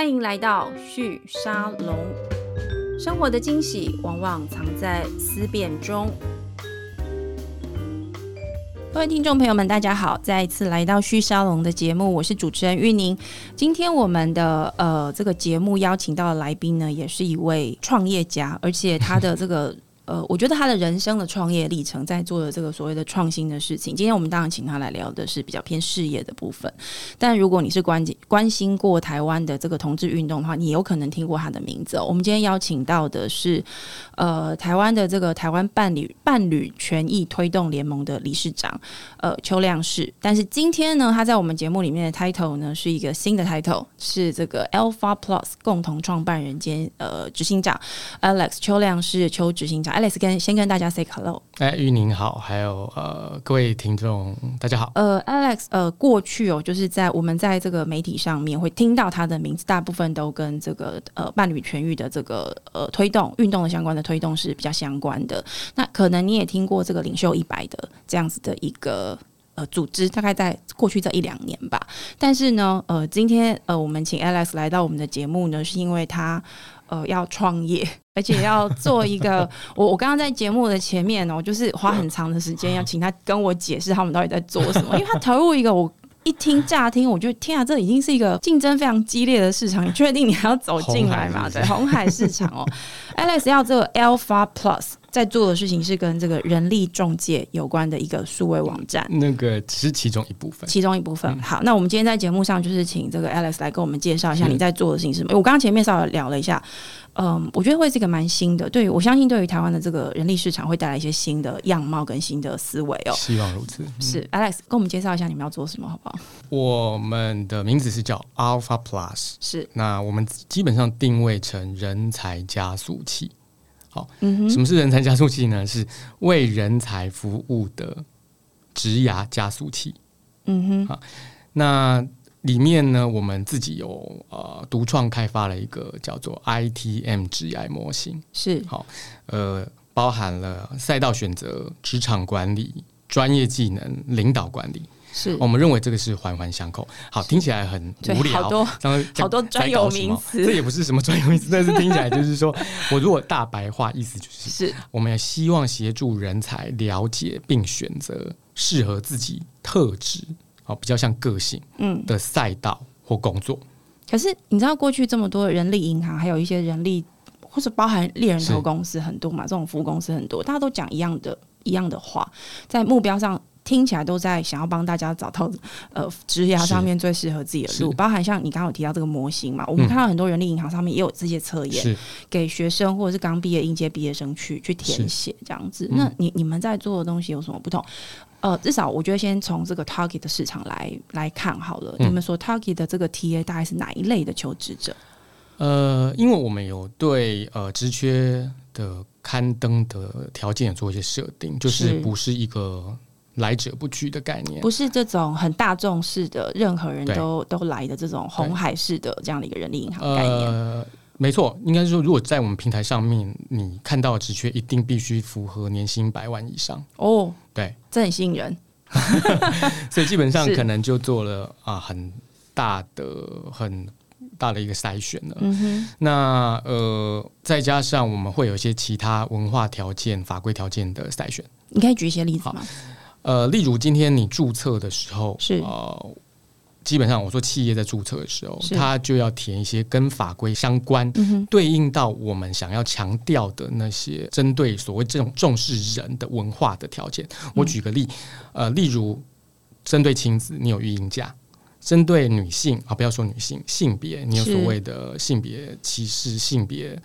欢迎来到旭沙龙。生活的惊喜往往藏在思辨中。各位听众朋友们，大家好，再一次来到旭沙龙的节目，我是主持人玉宁。今天我们的呃这个节目邀请到的来宾呢，也是一位创业家，而且他的这个。呃，我觉得他的人生的创业历程，在做的这个所谓的创新的事情。今天我们当然请他来聊的是比较偏事业的部分。但如果你是关关心过台湾的这个同志运动的话，你有可能听过他的名字。我们今天邀请到的是呃台湾的这个台湾伴侣伴侣权益推动联盟的理事长呃邱亮士。但是今天呢，他在我们节目里面的 title 呢是一个新的 title，是这个 Alpha Plus 共同创办人兼呃执行长 Alex 邱亮士邱执行长。Alex 跟先跟大家 say hello。哎，玉宁好，还有呃各位听众大家好。呃，Alex，呃，过去哦，就是在我们在这个媒体上面会听到他的名字，大部分都跟这个呃伴侣痊愈的这个呃推动运动的相关的推动是比较相关的。那可能你也听过这个领袖一百的这样子的一个呃组织，大概在过去这一两年吧。但是呢，呃，今天呃我们请 Alex 来到我们的节目呢，是因为他。呃，要创业，而且要做一个。我我刚刚在节目的前面哦，就是花很长的时间要请他跟我解释他们到底在做什么，因为他投入一个我一听乍听，我就天啊，这已经是一个竞争非常激烈的市场。你确定你还要走进来吗？对，红海市场哦。Alex 要这个 Alpha Plus。在做的事情是跟这个人力中介有关的一个数位网站，那个只是其中一部分，其中一部分。好，那我们今天在节目上就是请这个 Alex 来跟我们介绍一下你在做的事情是什么。我刚刚前面稍微聊了一下，嗯，我觉得会是一个蛮新的，对于我相信对于台湾的这个人力市场会带来一些新的样貌跟新的思维哦。希望如此。是 Alex 跟我们介绍一下你们要做什么，好不好？我们的名字是叫 Alpha Plus，是那我们基本上定位成人才加速器。好，什么是人才加速器呢？是为人才服务的职涯加速器。嗯哼，好，那里面呢，我们自己有呃独创开发了一个叫做 ITM 职涯模型。是，好，呃，包含了赛道选择、职场管理、专业技能、领导管理。是。我们认为这个是环环相扣，好听起来很无聊，好多好多专有名词，这也不是什么专有名词，但是听起来就是说，我如果大白话意思就是，是。我们也希望协助人才了解并选择适合自己特质，好比较像个性嗯。的赛道或工作。可是你知道过去这么多人力银行，还有一些人力或者包含猎人头公司很多嘛，这种服务公司很多，大家都讲一样的一样的话，在目标上。听起来都在想要帮大家找到呃职涯上面最适合自己的路，包含像你刚刚有提到这个模型嘛，我们看到很多人力银行上面也有这些测验，给学生或者是刚毕业应届毕业生去去填写这样子。那你你们在做的东西有什么不同？呃，至少我觉得先从这个 target 的市场来来看好了。你们说 target 的这个 TA 大概是哪一类的求职者？呃，因为我们有对呃职缺的刊登的条件做一些设定，就是不是一个。来者不拒的概念，不是这种很大众式的，任何人都都来的这种红海式的这样的一个人力银行概念。呃，没错，应该是说，如果在我们平台上面，你看到职缺，一定必须符合年薪百万以上。哦，对，这很吸引人。所以基本上 可能就做了啊很大的很大的一个筛选了。嗯哼。那呃，再加上我们会有一些其他文化条件、法规条件的筛选。你可以举一些例子吗？呃，例如今天你注册的时候，是呃，基本上我说企业在注册的时候，它就要填一些跟法规相关、对应到我们想要强调的那些针对所谓这种重视人的文化的条件。我举个例，呃，例如针对亲子，你有育婴假；针对女性啊，不要说女性性别，你有所谓的性别歧视、性别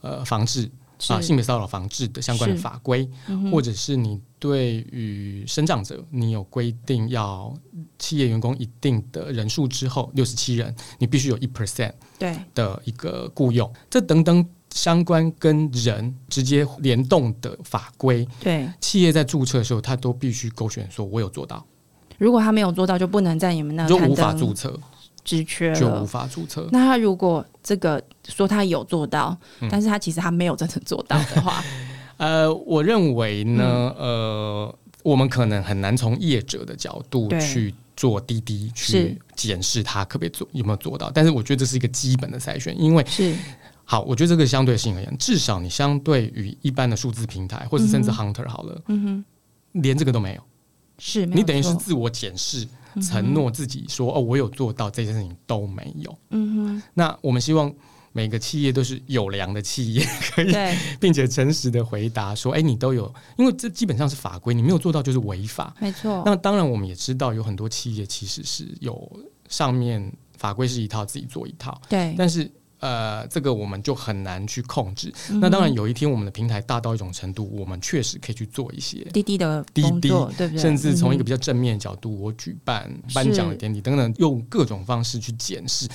呃防治。啊，性别骚扰防治的相关的法规，或者是你对于生长者，你有规定要企业员工一定的人数之后，六十七人，你必须有一 percent 对。的一个雇佣，这等等相关跟人直接联动的法规，对。企业在注册的时候，他都必须勾选说，我有做到。如果他没有做到，就不能在你们那就无法注册。职缺就无法注册。那他如果这个说他有做到，但是他其实他没有真正做到的话，呃，我认为呢，呃，我们可能很难从业者的角度去做滴滴去检视他可不可以做有没有做到，但是我觉得这是一个基本的筛选，因为是。好，我觉得这个相对性而言，至少你相对于一般的数字平台，或者甚至 Hunter 好了，嗯哼，连这个都没有，是你等于是自我检视。承诺自己说哦，我有做到这件事情都没有。嗯哼，那我们希望每个企业都是有良的企业，可以 并且诚实的回答说，哎，你都有，因为这基本上是法规，你没有做到就是违法。没错。那当然，我们也知道有很多企业其实是有上面法规是一套，自己做一套。对，但是。呃，这个我们就很难去控制。那当然，有一天我们的平台大到一种程度，我们确实可以去做一些滴滴的滴滴，对不对？甚至从一个比较正面的角度，我举办颁奖的典礼等等，用各种方式去检视。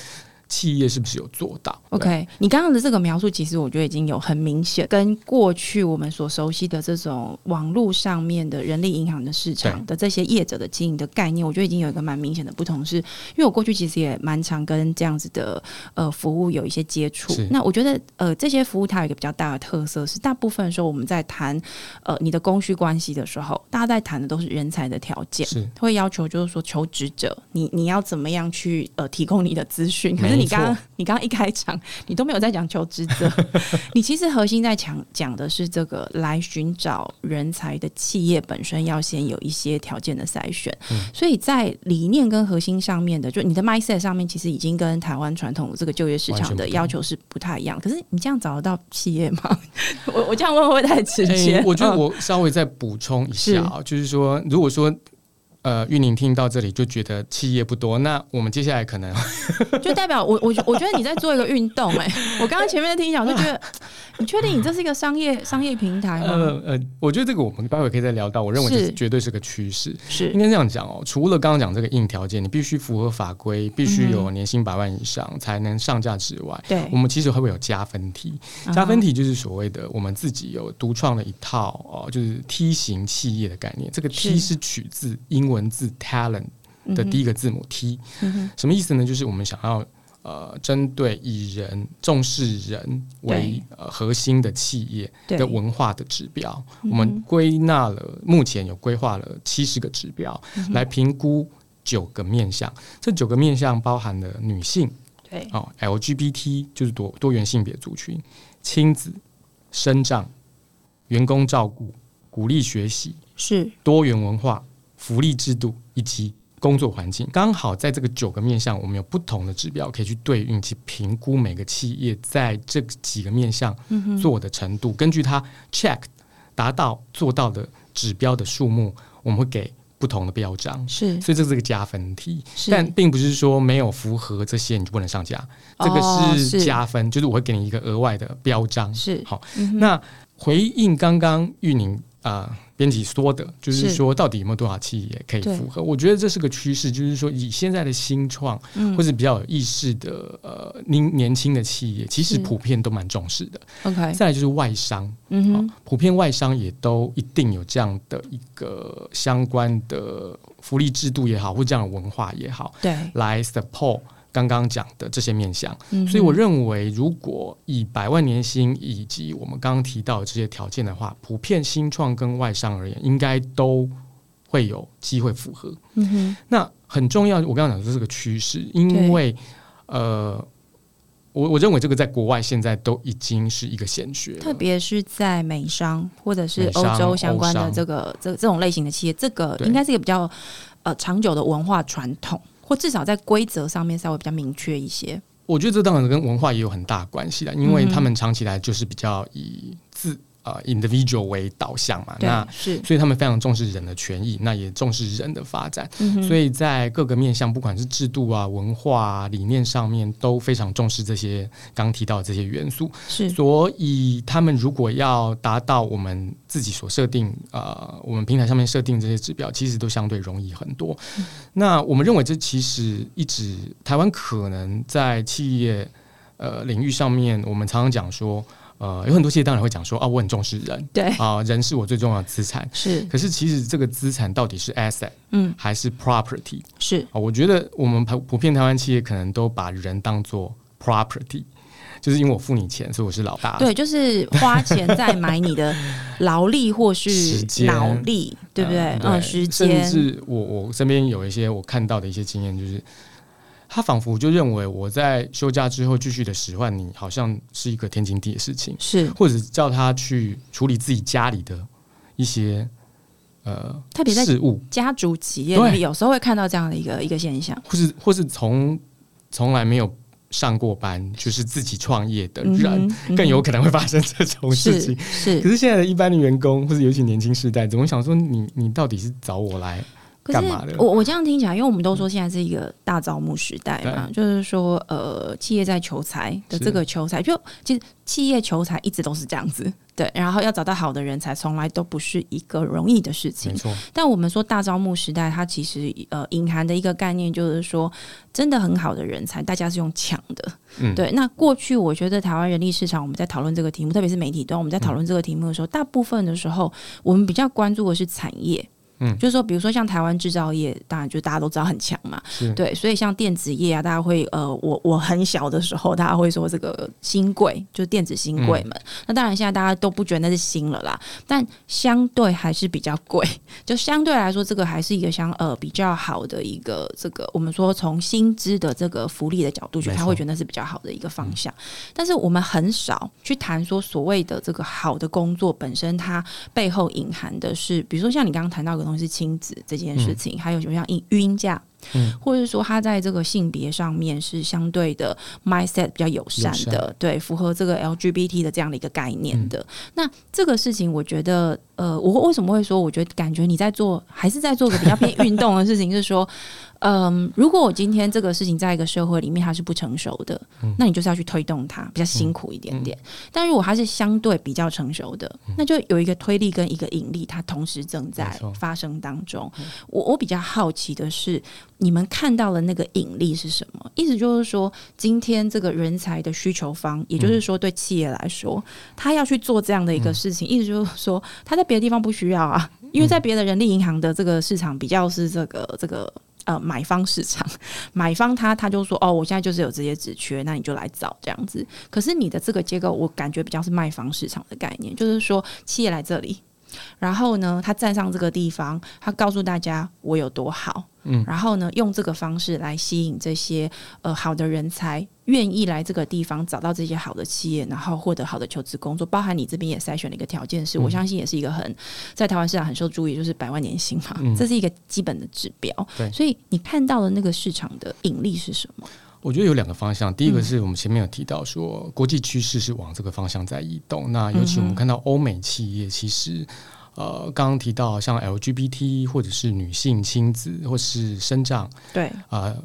企业是不是有做到？OK，你刚刚的这个描述，其实我觉得已经有很明显跟过去我们所熟悉的这种网络上面的人力银行的市场的这些业者的经营的概念，我觉得已经有一个蛮明显的不同。是因为我过去其实也蛮常跟这样子的呃服务有一些接触。那我觉得呃这些服务它有一个比较大的特色是，大部分时候我们在谈呃你的供需关系的时候，大家在谈的都是人才的条件，是会要求就是说求职者你你要怎么样去呃提供你的资讯。可是你刚刚你刚刚一开场，你都没有在讲求职者，你其实核心在讲讲的是这个来寻找人才的企业本身要先有一些条件的筛选，所以在理念跟核心上面的，就你的 mindset 上面，其实已经跟台湾传统这个就业市场的要求是不太一样。可是你这样找得到企业吗？我我这样问会太直接。我觉得我稍微再补充一下啊，就是说，如果说。呃，玉宁听到这里就觉得企业不多，那我们接下来可能 就代表我我我觉得你在做一个运动哎，我刚刚前面在听讲就觉得，你确定你这是一个商业商业平台吗？呃呃，我觉得这个我们待会可以再聊到，我认为这绝对是个趋势，是应该这样讲哦。除了刚刚讲这个硬条件，你必须符合法规，必须有年薪百万以上才能上架之外，对，我们其实会不会有加分题？加分题就是所谓的我们自己有独创的一套哦，就是梯形企业的概念。这个梯是取自英文。文字 talent 的第一个字母 T，什么意思呢？就是我们想要呃，针对以人重视人为呃核心的企业的文化的指标，我们归纳了目前有规划了七十个指标来评估九个面向。这九个面向包含了女性，对。哦，LGBT 就是多多元性别族群，亲子、生长、员工照顾、鼓励学习，是。多元文化。福利制度以及工作环境，刚好在这个九个面向，我们有不同的指标可以去对应去评估每个企业在这几个面向做的程度。根据它 check 达到做到的指标的数目，我们会给不同的标章。是，所以这是个加分题，但并不是说没有符合这些你就不能上架。这个是加分，就是我会给你一个额外的标章。是，好。那回应刚刚玉宁啊。编辑说的，就是说，到底有没有多少企业可以符合？我觉得这是个趋势，就是说，以现在的新创或者比较有意识的呃年年轻的企业，其实普遍都蛮重视的。OK，再来就是外商，嗯普遍外商也都一定有这样的一个相关的福利制度也好，或这样的文化也好，对，来 support。刚刚讲的这些面向，所以我认为，如果以百万年薪以及我们刚刚提到的这些条件的话，普遍新创跟外商而言，应该都会有机会符合。嗯哼，那很重要。我刚刚讲的是个趋势，因为呃，我我认为这个在国外现在都已经是一个显学，特别是在美商或者是欧洲相关的这个这这种类型的企业，这个应该是一个比较呃长久的文化传统。或至少在规则上面稍微比较明确一些。我觉得这当然跟文化也有很大关系的，因为他们长期来就是比较以自。呃，individual 为导向嘛，那是，所以他们非常重视人的权益，那也重视人的发展，所以在各个面向，不管是制度啊、文化啊、理念上面，都非常重视这些刚提到的这些元素。是，所以他们如果要达到我们自己所设定，呃，我们平台上面设定这些指标，其实都相对容易很多。那我们认为，这其实一直台湾可能在企业呃领域上面，我们常常讲说。呃，有很多企业当然会讲说啊，我很重视人，对啊，人是我最重要的资产。是，可是其实这个资产到底是 asset，嗯，还是 property？是啊，我觉得我们普普遍台湾企业可能都把人当做 property，就是因为我付你钱，所以我是老大。对，就是花钱在买你的劳力或是脑力，对不对？嗯，时间。甚至我我身边有一些我看到的一些经验，就是他仿佛就认为我在休假之后继续的使唤你，好像是一个天经地义的事情，是或者叫他去处理自己家里的一些。呃，特别在事务家族企业里，有时候会看到这样的一个一个现象，或是或是从从来没有上过班，就是自己创业的人，更有可能会发生这种事情。是，可是现在的一般的员工，或者尤其年轻世代，怎么想说你你到底是找我来？干嘛的？我我这样听起来，因为我们都说现在是一个大招募时代嘛，就是说，呃，企业在求财的这个求财，就其实企业求财一直都是这样子，对。然后要找到好的人才，从来都不是一个容易的事情。没错。但我们说大招募时代，它其实呃隐含的一个概念就是说，真的很好的人才，大家是用抢的。嗯。对。那过去我觉得台湾人力市场，我们在讨论这个题目，特别是媒体端，我们在讨论这个题目的时候，大部分的时候，我们比较关注的是产业。嗯，就是说，比如说像台湾制造业，当然就大家都知道很强嘛，对，所以像电子业啊，大家会呃，我我很小的时候，大家会说这个新贵，就是电子新贵们。那当然现在大家都不觉得那是新了啦，但相对还是比较贵，就相对来说，这个还是一个相呃比较好的一个这个，我们说从薪资的这个福利的角度去，他会觉得那是比较好的一个方向。但是我们很少去谈说所谓的这个好的工作本身，它背后隐含的是，比如说像你刚刚谈到的。东西亲子这件事情，还有什么像育育婴假，嗯，或者是说他在这个性别上面是相对的 mindset 比较友善的，对，符合这个 LGBT 的这样的一个概念的。那这个事情，我觉得，呃，我为什么会说，我觉得感觉你在做，还是在做个比较偏运动的事情，是说。嗯，如果我今天这个事情在一个社会里面它是不成熟的，那你就是要去推动它，比较辛苦一点点。但如果它是相对比较成熟的，那就有一个推力跟一个引力，它同时正在发生当中。我我比较好奇的是，你们看到了那个引力是什么？意思就是说，今天这个人才的需求方，也就是说对企业来说，他要去做这样的一个事情，意思就是说他在别的地方不需要啊，因为在别的人力银行的这个市场比较是这个这个。呃，买方市场，买方他他就说，哦，我现在就是有这些职缺，那你就来找这样子。可是你的这个结构，我感觉比较是卖方市场的概念，就是说企业来这里。然后呢，他站上这个地方，他告诉大家我有多好，嗯，然后呢，用这个方式来吸引这些呃好的人才，愿意来这个地方找到这些好的企业，然后获得好的求职工作。包含你这边也筛选了一个条件，是我相信也是一个很在台湾市场很受注意，就是百万年薪嘛，这是一个基本的指标。对，所以你看到的那个市场的引力是什么？我觉得有两个方向，第一个是我们前面有提到说，国际趋势是往这个方向在移动。那尤其我们看到欧美企业，其实呃，刚刚提到像 LGBT 或者是女性亲子或是生长，对。啊，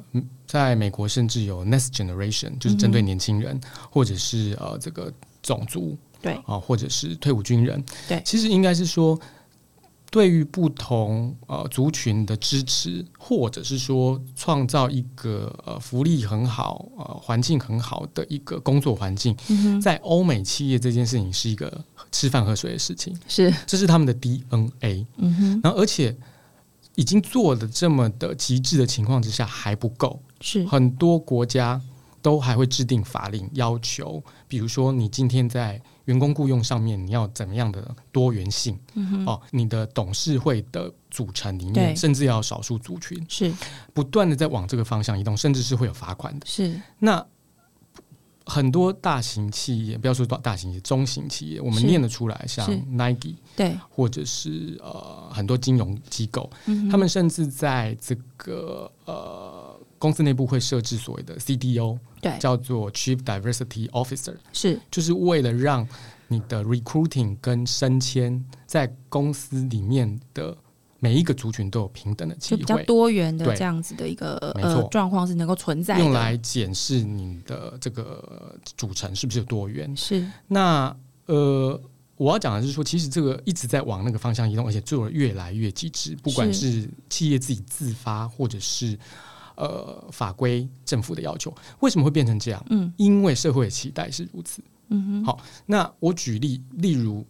在美国甚至有 Next Generation，就是针对年轻人，或者是呃这个种族，对。啊，或者是退伍军人，对，其实应该是说。对于不同呃族群的支持，或者是说创造一个呃福利很好、呃环境很好的一个工作环境，在欧美企业这件事情是一个吃饭喝水的事情，是这是他们的 DNA。嗯哼，然后而且已经做的这么的极致的情况之下还不够，是很多国家都还会制定法令要求，比如说你今天在。员工雇佣上面，你要怎么样的多元性？哦，你的董事会的组成里面，甚至要少数族群，是不断的在往这个方向移动，甚至是会有罚款的。是那很多大型企业，不要说大大型企业，中型企业，我们念得出来，像 Nike，对，或者是呃很多金融机构，他们甚至在这个呃。公司内部会设置所谓的 CDO，对，叫做 Chief Diversity Officer，是，就是为了让你的 recruiting 跟升迁在公司里面的每一个族群都有平等的机会，比较多元的这样子的一个呃状况是能够存在，用来检视你的这个组成是不是有多元。是，那呃，我要讲的是说，其实这个一直在往那个方向移动，而且做的越来越极致，不管是企业自己自发，或者是。呃，法规政府的要求为什么会变成这样？嗯，因为社会的期待是如此。嗯哼，好，那我举例，例如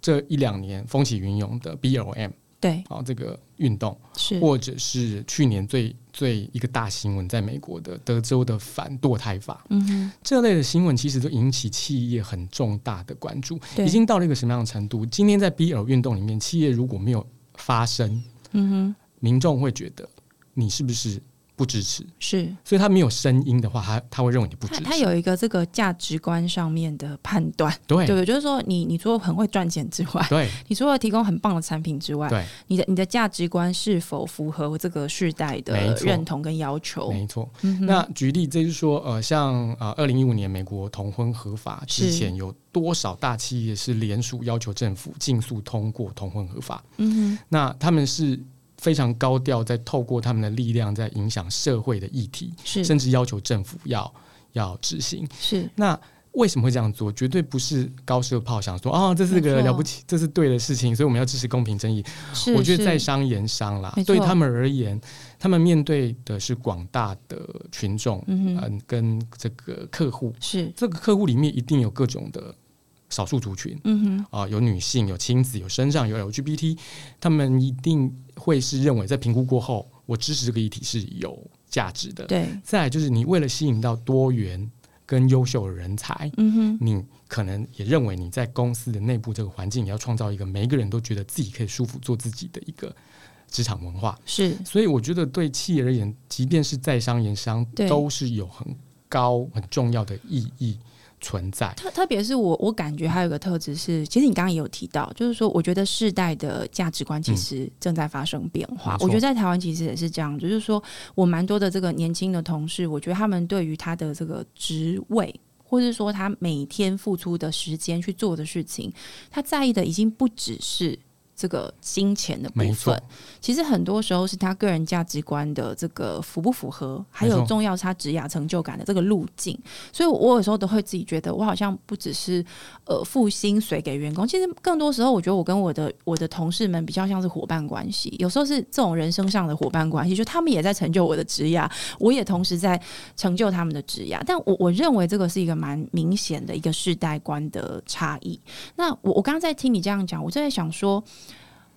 这一两年风起云涌的 BLM，对，好这个运动是，或者是去年最最一个大新闻，在美国的德州的反堕胎法，嗯哼，这类的新闻其实都引起企业很重大的关注，已经到了一个什么样的程度？今天在 BL 运动里面，企业如果没有发声，嗯哼，民众会觉得你是不是？不支持是，所以他没有声音的话，他他会认为你不支持。他有一个这个价值观上面的判断，对对，就是说你你除了很会赚钱之外，对，你除了提供很棒的产品之外，对，你的你的价值观是否符合这个世代的认同跟要求？没错。那举例，就是说，呃，像呃，二零一五年美国同婚合法之前，有多少大企业是联署要求政府尽速通过同婚合法？嗯哼，那他们是。非常高调，在透过他们的力量，在影响社会的议题，是甚至要求政府要要执行。是那为什么会这样做？绝对不是高射炮想说啊，这是个了不起，这是对的事情，所以我们要支持公平正义。我觉得在商言商啦，对他们而言，他们面对的是广大的群众，嗯，跟这个客户，是这个客户里面一定有各种的。少数族群，嗯哼，啊，有女性，有亲子，有身上，有 LGBT，他们一定会是认为，在评估过后，我支持这个议题是有价值的。对，再来就是你为了吸引到多元跟优秀的人才，嗯哼，你可能也认为你在公司的内部这个环境，也要创造一个每一个人都觉得自己可以舒服做自己的一个职场文化。是，所以我觉得对企业而言，即便是在商言商，都是有很高很重要的意义。存在特特别是我我感觉还有个特质是，其实你刚刚也有提到，就是说我觉得世代的价值观其实正在发生变化。我觉得在台湾其实也是这样，就是说我蛮多的这个年轻的同事，我觉得他们对于他的这个职位，或者说他每天付出的时间去做的事情，他在意的已经不只是。这个金钱的部分，其实很多时候是他个人价值观的这个符不符合，还有重要是他职业成就感的这个路径。所以，我有时候都会自己觉得，我好像不只是呃付薪水给员工，其实更多时候，我觉得我跟我的我的同事们比较像是伙伴关系。有时候是这种人生上的伙伴关系，就他们也在成就我的职业，我也同时在成就他们的职业。但我我认为这个是一个蛮明显的一个世代观的差异。那我我刚刚在听你这样讲，我正在想说。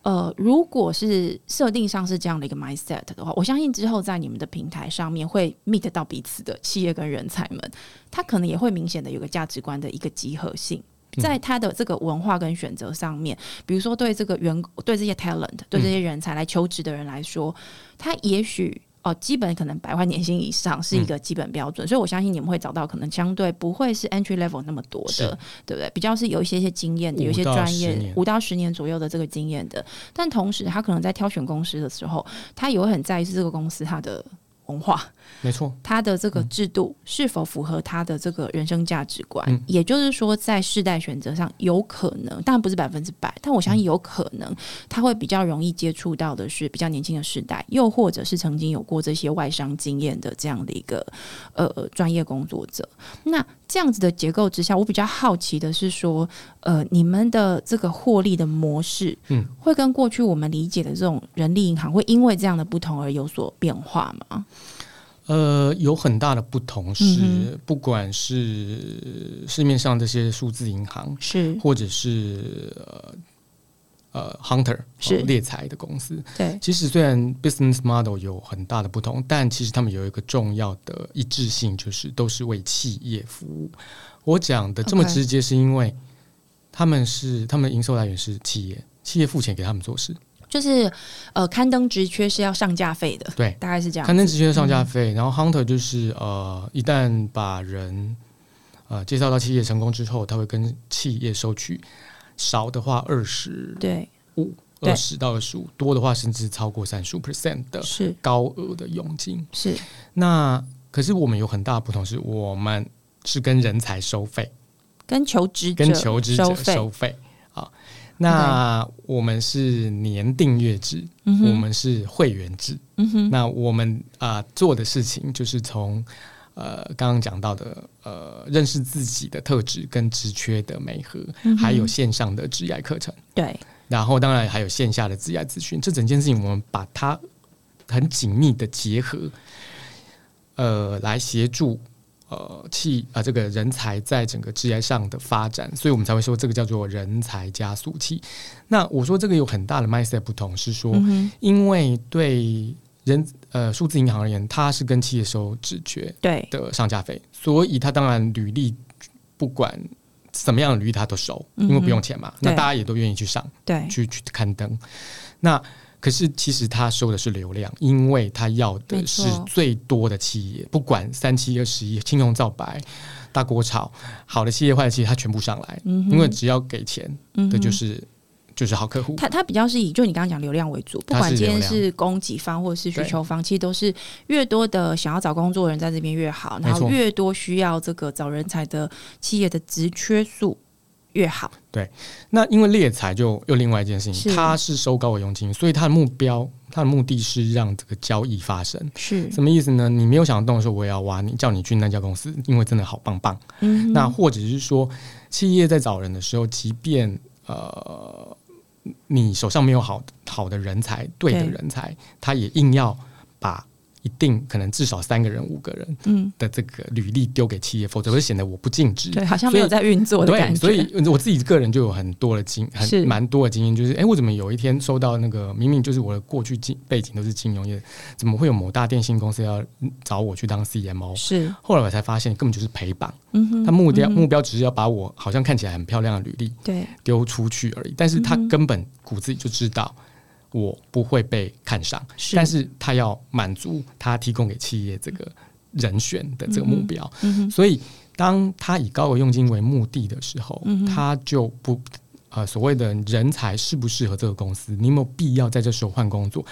呃，如果是设定上是这样的一个 mindset 的话，我相信之后在你们的平台上面会 meet 到彼此的企业跟人才们，他可能也会明显的有个价值观的一个集合性，在他的这个文化跟选择上面，比如说对这个员对这些 talent 对这些人才来求职的人来说，他也许。哦，基本可能百万年薪以上是一个基本标准，所以我相信你们会找到可能相对不会是 entry level 那么多的，对不对？比较是有一些些经验的，有一些专业五到十年左右的这个经验的，但同时他可能在挑选公司的时候，他也会很在意是这个公司它的。文化没错，他的这个制度是否符合他的这个人生价值观？也就是说，在世代选择上，有可能，当然不是百分之百，但我相信有可能，他会比较容易接触到的是比较年轻的世代，又或者是曾经有过这些外商经验的这样的一个呃专业工作者。那这样子的结构之下，我比较好奇的是说，呃，你们的这个获利的模式，嗯，会跟过去我们理解的这种人力银行会因为这样的不同而有所变化吗？呃，有很大的不同是，不管是市面上这些数字银行，是。或者是呃呃 hunter 是。猎财的公司，对，其实虽然 business model 有很大的不同，但其实他们有一个重要的一致性，就是都是为企业服务。我讲的这么直接，是因为他们是他们的营收来源是企业，企业付钱给他们做事。就是呃，刊登职缺是要上架费的，对，大概是这样。刊登职缺上架费，然后 hunter 就是呃，一旦把人呃介绍到企业成功之后，他会跟企业收取少的话二十对。五二十到二十五，多的话甚至超过三十五 percent 的是。高额的佣金。是。那可是我们有很大不同，是我们是跟人才收费，跟求职跟求职者收费。那我们是年订阅制，我们是会员制。那我们啊做的事情就是从呃刚刚讲到的呃认识自己的特质跟职缺的美合，还有线上的职业课程。对，然后当然还有线下的职业咨询，这整件事情我们把它很紧密的结合，呃，来协助。呃，器啊，这个人才在整个职业上的发展，所以我们才会说这个叫做人才加速器。那我说这个有很大的 mindset 不同，是说，因为对人呃数字银行而言，它是跟企业收直觉对。的上架费，所以它当然履历不管什么样的履历它都收，因为不用钱嘛，那大家也都愿意去上，对，去去刊登。那可是其实他收的是流量，因为他要的是最多的企业，不管三七二十一，青红皂白。大锅炒，好的企业坏的企业，他全部上来，因为只要给钱的就是就是好客户。他他比较是以就你刚刚讲流量为主，不管今天是供给方或者是需求方，其实都是越多的想要找工作的人在这边越好，然后越多需要这个找人才的企业的职缺数。越好，对。那因为猎才就又另外一件事情，他是收高额佣金，所以他的目标，他的目的是让这个交易发生。是什么意思呢？你没有想动的时候，我也要挖你，叫你去那家公司，因为真的好棒棒。嗯。那或者是说，企业在找人的时候，即便呃你手上没有好好的人才，对的人才，他也硬要把。一定可能至少三个人、五个人，嗯，的这个履历丢给企业，否则会显得我不尽职。对，好像没有在运作的感觉。所以我自己个人就有很多的经，很蛮多的经验，就是哎，我怎么有一天收到那个明明就是我的过去经背景都是金融业，怎么会有某大电信公司要找我去当 CMO？是，后来我才发现根本就是陪绑。嗯哼，他目标目标只是要把我好像看起来很漂亮的履历对丢出去而已，但是他根本骨子里就知道。我不会被看上，但是他要满足他提供给企业这个人选的这个目标，所以当他以高额佣金为目的的时候，他就不呃所谓的人才适不适合这个公司，你有没有必要在这时候换工作？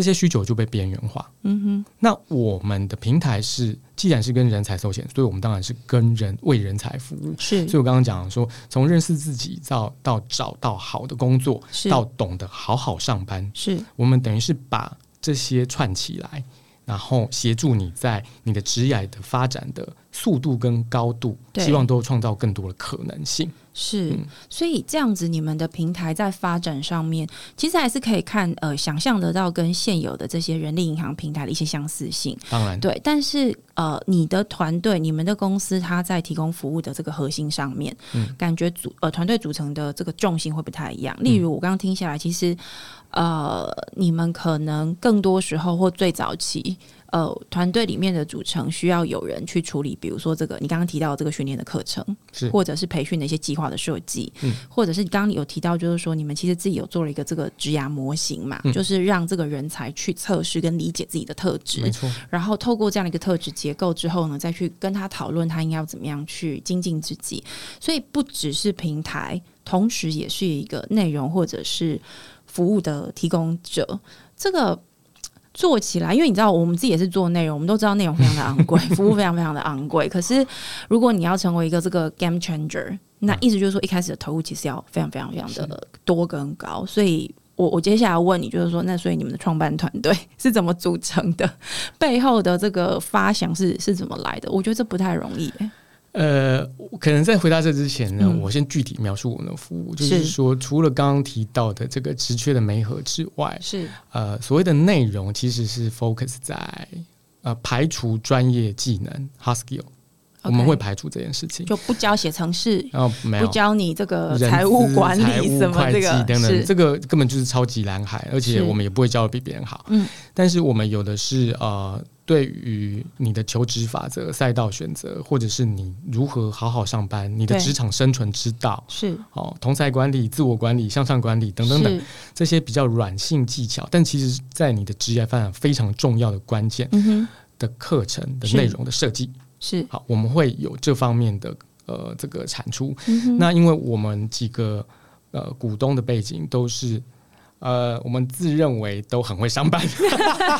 这些需求就被边缘化。嗯哼，那我们的平台是，既然是跟人才收钱，所以我们当然是跟人为人才服务。是，所以我刚刚讲说，从认识自己到到找到好的工作，到懂得好好上班，是我们等于是把这些串起来，然后协助你在你的职业的发展的速度跟高度，希望都创造更多的可能性。是，所以这样子，你们的平台在发展上面，其实还是可以看呃，想象得到跟现有的这些人力银行平台的一些相似性。当然，对，但是呃，你的团队、你们的公司，它在提供服务的这个核心上面，嗯，感觉组呃团队组成的这个重心会不太一样。例如，我刚刚听下来，其实呃，你们可能更多时候或最早期。呃，团队里面的组成需要有人去处理，比如说这个你刚刚提到这个训练的课程，或者是培训的一些计划的设计，嗯，或者是刚刚有提到，就是说你们其实自己有做了一个这个职涯模型嘛，就是让这个人才去测试跟理解自己的特质，没错，然后透过这样的一个特质结构之后呢，再去跟他讨论他应该要怎么样去精进自己，所以不只是平台，同时也是一个内容或者是服务的提供者，这个。做起来，因为你知道，我们自己也是做内容，我们都知道内容非常的昂贵，服务非常非常的昂贵。可是，如果你要成为一个这个 game changer，那意思就是说，一开始的投入其实要非常非常非常的多跟高。所以，我我接下来问你，就是说，那所以你们的创办团队是怎么组成的？背后的这个发想是是怎么来的？我觉得这不太容易。呃，可能在回答这之前呢，我先具体描述我们的服务，就是说，除了刚刚提到的这个职缺的媒合之外，是。呃，所谓的内容其实是 focus 在呃排除专业技能 hard skill，我们会排除这件事情，就不教写程式，哦没有。不教你这个财务管理什么这个等等，这个根本就是超级蓝海，而且我们也不会教的比别人好。嗯，但是我们有的是呃。对于你的求职法则、赛道选择，或者是你如何好好上班，你的职场生存之道，是哦，同才管理、自我管理、向上管理等等等这些比较软性技巧，但其实在你的职业发展非常重要的关键的课程的内容的设计是好，我们会有这方面的呃这个产出。那因为我们几个呃股东的背景都是。呃，我们自认为都很会上班。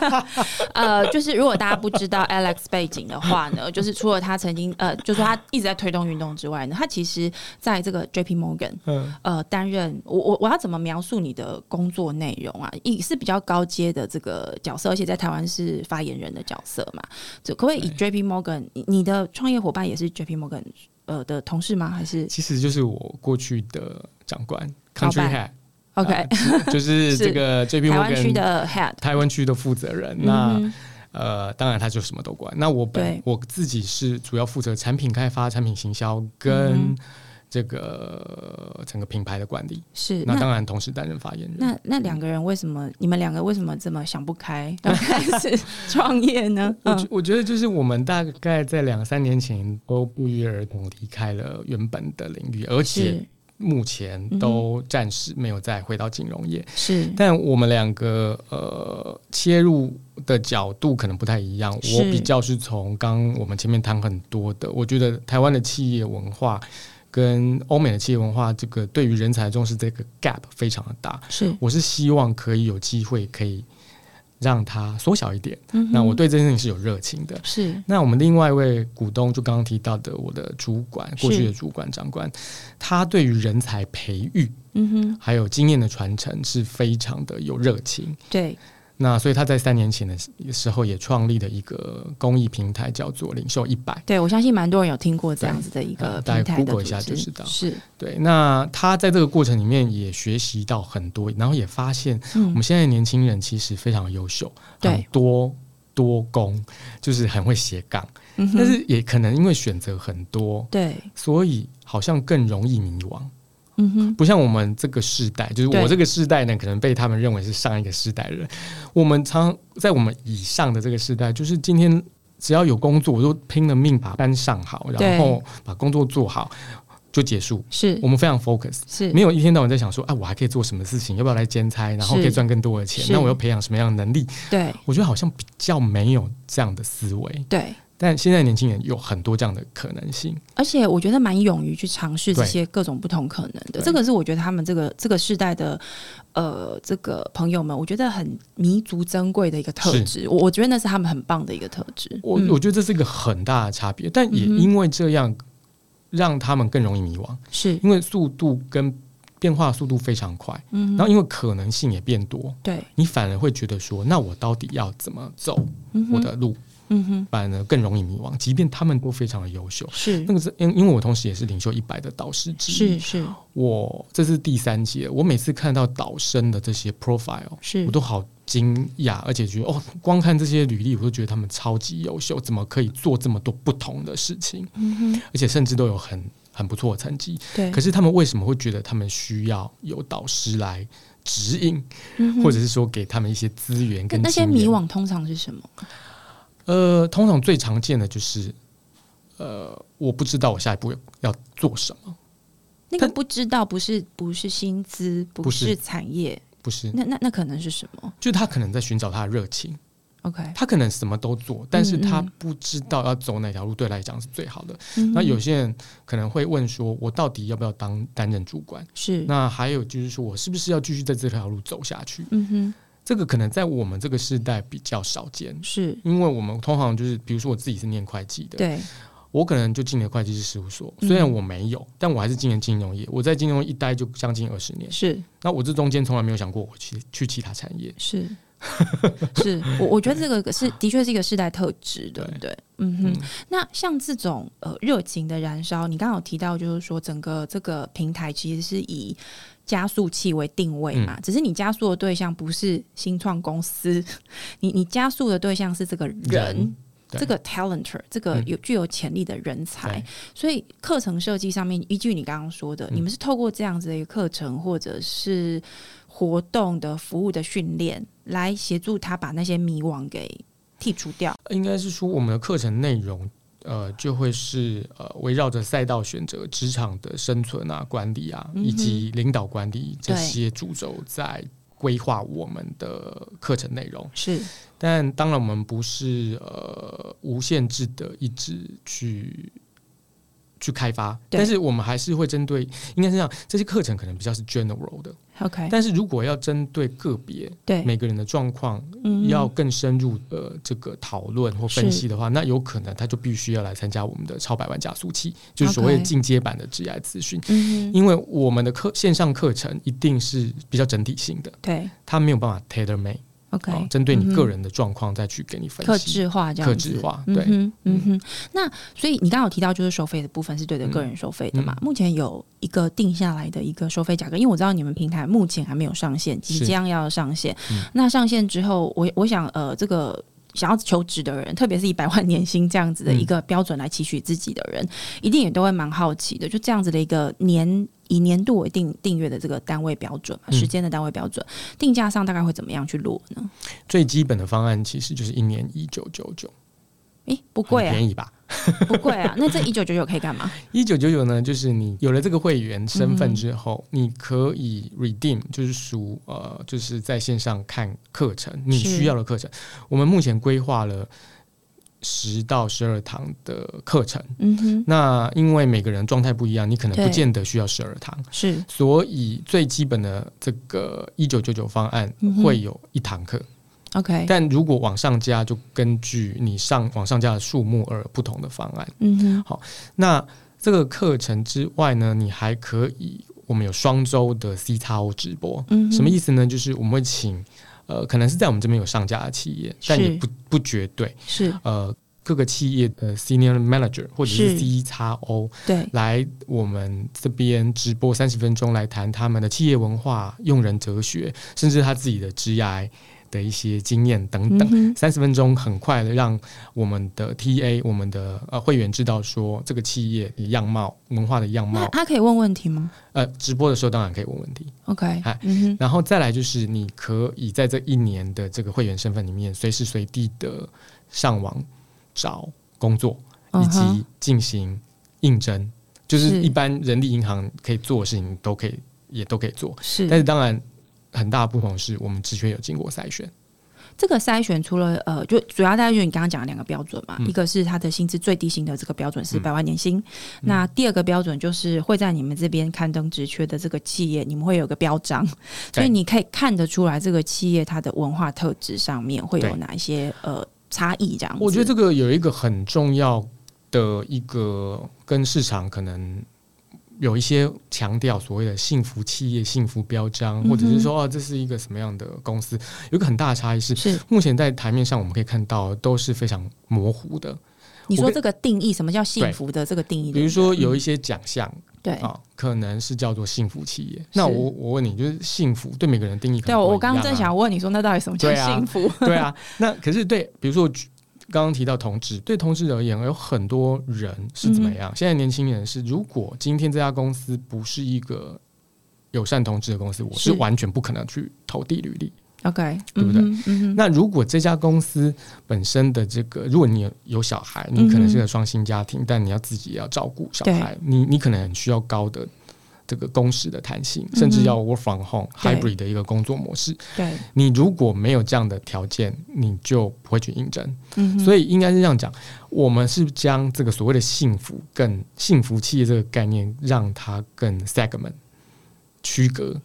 呃，就是如果大家不知道 Alex 背景的话呢，就是除了他曾经呃，就是他一直在推动运动之外呢，他其实在这个 JP Morgan 呃担任我我我要怎么描述你的工作内容啊？也是比较高阶的这个角色，而且在台湾是发言人的角色嘛？就可不可以以 JP Morgan 你的创业伙伴也是 JP Morgan 呃的同事吗？还是其实就是我过去的长官 Country Head。OK，就 是这个 JP 台湾区的 Head，台湾区的负责人。那呃，当然他就什么都管。那我本我自己是主要负责产品开发、产品行销跟这个整个品牌的管理。是，那当然同时担任发言人。那那两个人为什么？你们两个为什么这么想不开，要 开始创业呢？我我觉得就是我们大概在两三年前都不约而同离开了原本的领域，而且。目前都暂时没有再回到金融业，是。但我们两个呃切入的角度可能不太一样。我比较是从刚我们前面谈很多的，我觉得台湾的企业文化跟欧美的企业文化，这个对于人才重视这个 gap 非常的大。是，我是希望可以有机会可以。让它缩小一点。那我对这件事情是有热情的。是。那我们另外一位股东，就刚刚提到的我的主管，过去的主管长官，他对于人才培育，嗯哼，还有经验的传承是非常的有热情。对。那所以他在三年前的时候也创立了一个公益平台，叫做“领袖一百”。对，我相信蛮多人有听过这样子的一个平台的。一下就知道。是对。那他在这个过程里面也学习到很多，然后也发现我们现在年轻人其实非常优秀，很多多工，就是很会斜杠，但是也可能因为选择很多，对，所以好像更容易迷惘。嗯哼，不像我们这个世代，就是我这个世代呢，可能被他们认为是上一个世代人。我们常在我们以上的这个时代，就是今天只要有工作，我都拼了命把班上好，然后把工作做好就结束。是我们非常 focus，是没有一天到晚在想说，哎，我还可以做什么事情？要不要来兼差？然后可以赚更多的钱？那我要培养什么样的能力？对，我觉得好像比较没有这样的思维。对。但现在年轻人有很多这样的可能性，而且我觉得蛮勇于去尝试这些各种不同可能的。这个是我觉得他们这个这个世代的呃这个朋友们，我觉得很弥足珍贵的一个特质。我我觉得那是他们很棒的一个特质。我我觉得这是一个很大的差别，但也因为这样让他们更容易迷惘，是因为速度跟变化速度非常快，嗯，然后因为可能性也变多，对你反而会觉得说，那我到底要怎么走我的路？嗯哼，反而更容易迷惘。即便他们都非常的优秀，是那个是因因为我同时也是领袖一百的导师之一，是是。我这是第三节，我每次看到导生的这些 profile，是我都好惊讶，而且觉得哦，光看这些履历，我都觉得他们超级优秀，怎么可以做这么多不同的事情？嗯哼，而且甚至都有很很不错的成绩。对，可是他们为什么会觉得他们需要有导师来指引，或者是说给他们一些资源？跟那些迷惘通常是什么？呃，通常最常见的就是，呃，我不知道我下一步要做什么。那个不知道不是不是薪资，不是产业，不是。那那那可能是什么？就他可能在寻找他的热情。OK，他可能什么都做，但是他不知道要走哪条路对来讲是最好的。那有些人可能会问说：“我到底要不要当担任主管？”是。那还有就是说我是不是要继续在这条路走下去？嗯哼。这个可能在我们这个时代比较少见，是因为我们通常就是，比如说我自己是念会计的，对，我可能就进了会计师事务所，虽然我没有，但我还是进了金融业。我在金融一待就将近二十年，是。那我这中间从来没有想过我去去其他产业，是，是我我觉得这个是的确是一个世代特质，对不对？嗯哼。那像这种呃热情的燃烧，你刚刚有提到，就是说整个这个平台其实是以。加速器为定位嘛，只是你加速的对象不是新创公司，你你加速的对象是这个人，这个 talenter，这个有具有潜力的人才。所以课程设计上面，依据你刚刚说的，你们是透过这样子的一个课程或者是活动的服务的训练，来协助他把那些迷惘给剔除掉。应该是说，我们的课程内容。呃，就会是呃，围绕着赛道选择、职场的生存啊、管理啊，以及领导管理这些主轴在规划我们的课程内容。是，但当然我们不是呃无限制的一直去。去开发，但是我们还是会针对，应该是这样，这些课程可能比较是 general 的，OK。但是如果要针对个别，对。每个人的状况，要更深入的这个讨论或分析的话，那有可能他就必须要来参加我们的超百万加速器，就是所谓进阶版的 GI 资讯。嗯，因为我们的课线上课程一定是比较整体性的，对，他没有办法 tailor made。OK，针对你个人的状况再去给你分析，克制化这样子。克制化，对，嗯哼。那所以你刚刚有提到，就是收费的部分是对的个人收费的嘛？目前有一个定下来的一个收费价格，因为我知道你们平台目前还没有上线，即将要上线。那上线之后，我我想呃，这个想要求职的人，特别是以百万年薪这样子的一个标准来期许自己的人，一定也都会蛮好奇的。就这样子的一个年以年度为定订阅的这个单位标准，时间的单位标准，定价上大概会怎么样去落呢？最基本的方案其实就是一年一九九九。诶，不贵啊，便宜吧？不贵啊。那这一九九九可以干嘛？一九九九呢，就是你有了这个会员身份之后，你可以 redeem，就是属呃，就是在线上看课程，你需要的课程。我们目前规划了十到十二堂的课程。嗯哼。那因为每个人状态不一样，你可能不见得需要十二堂。是。所以最基本的这个一九九九方案会有一堂课。OK，但如果往上加，就根据你上往上加的数目而不同的方案。嗯哼，好，那这个课程之外呢，你还可以，我们有双周的 C 叉 O 直播。嗯，什么意思呢？就是我们会请，呃，可能是在我们这边有上架的企业，但也不不绝对。是，呃，各个企业的 Senior Manager 或者是 C 叉 O，对，来我们这边直播三十分钟，来谈他们的企业文化、用人哲学，甚至他自己的职业。的一些经验等等，三十分钟很快的让我们的 TA、我们的呃会员知道说这个企业的样貌、文化的样貌。他可以问问题吗？呃，直播的时候当然可以问问题。OK，然后再来就是你可以在这一年的这个会员身份里面，随时随地的上网找工作，以及进行应征，就是一般人力银行可以做的事情都可以，也都可以做。是，但是当然。很大的不同是我们职缺有经过筛选，这个筛选除了呃，就主要大概就你刚刚讲的两个标准嘛，一个是他的薪资最低薪的这个标准是百万年薪，那第二个标准就是会在你们这边刊登职缺的这个企业，你们会有个标章，所以你可以看得出来这个企业它的文化特质上面会有哪一些呃差异这样。我觉得这个有一个很重要的一个跟市场可能。有一些强调所谓的幸福企业、幸福标章，或者是说哦，这是一个什么样的公司？有一个很大的差异是，是目前在台面上我们可以看到都是非常模糊的。你说这个定义，什么叫幸福的这个定义？比如说有一些奖项，对啊，可能是叫做幸福企业。那我我问你，就是幸福对每个人定义？对，我刚刚正想问你说，那到底什么叫幸福？对啊，那可是对，比如说。刚刚提到同志，对同志而言，有很多人是怎么样？现在年轻人是，如果今天这家公司不是一个友善同志的公司，我是完全不可能去投递履历。OK，对不对？那如果这家公司本身的这个，如果你有小孩，你可能是个双薪家庭，但你要自己要照顾小孩，你你可能很需要高的。这个工时的弹性，甚至要 work from home hybrid 的一个工作模式。对，你如果没有这样的条件，你就不会去应征。嗯，所以应该是这样讲，我们是将这个所谓的幸福、更幸福企业这个概念，让它更 segment 区隔。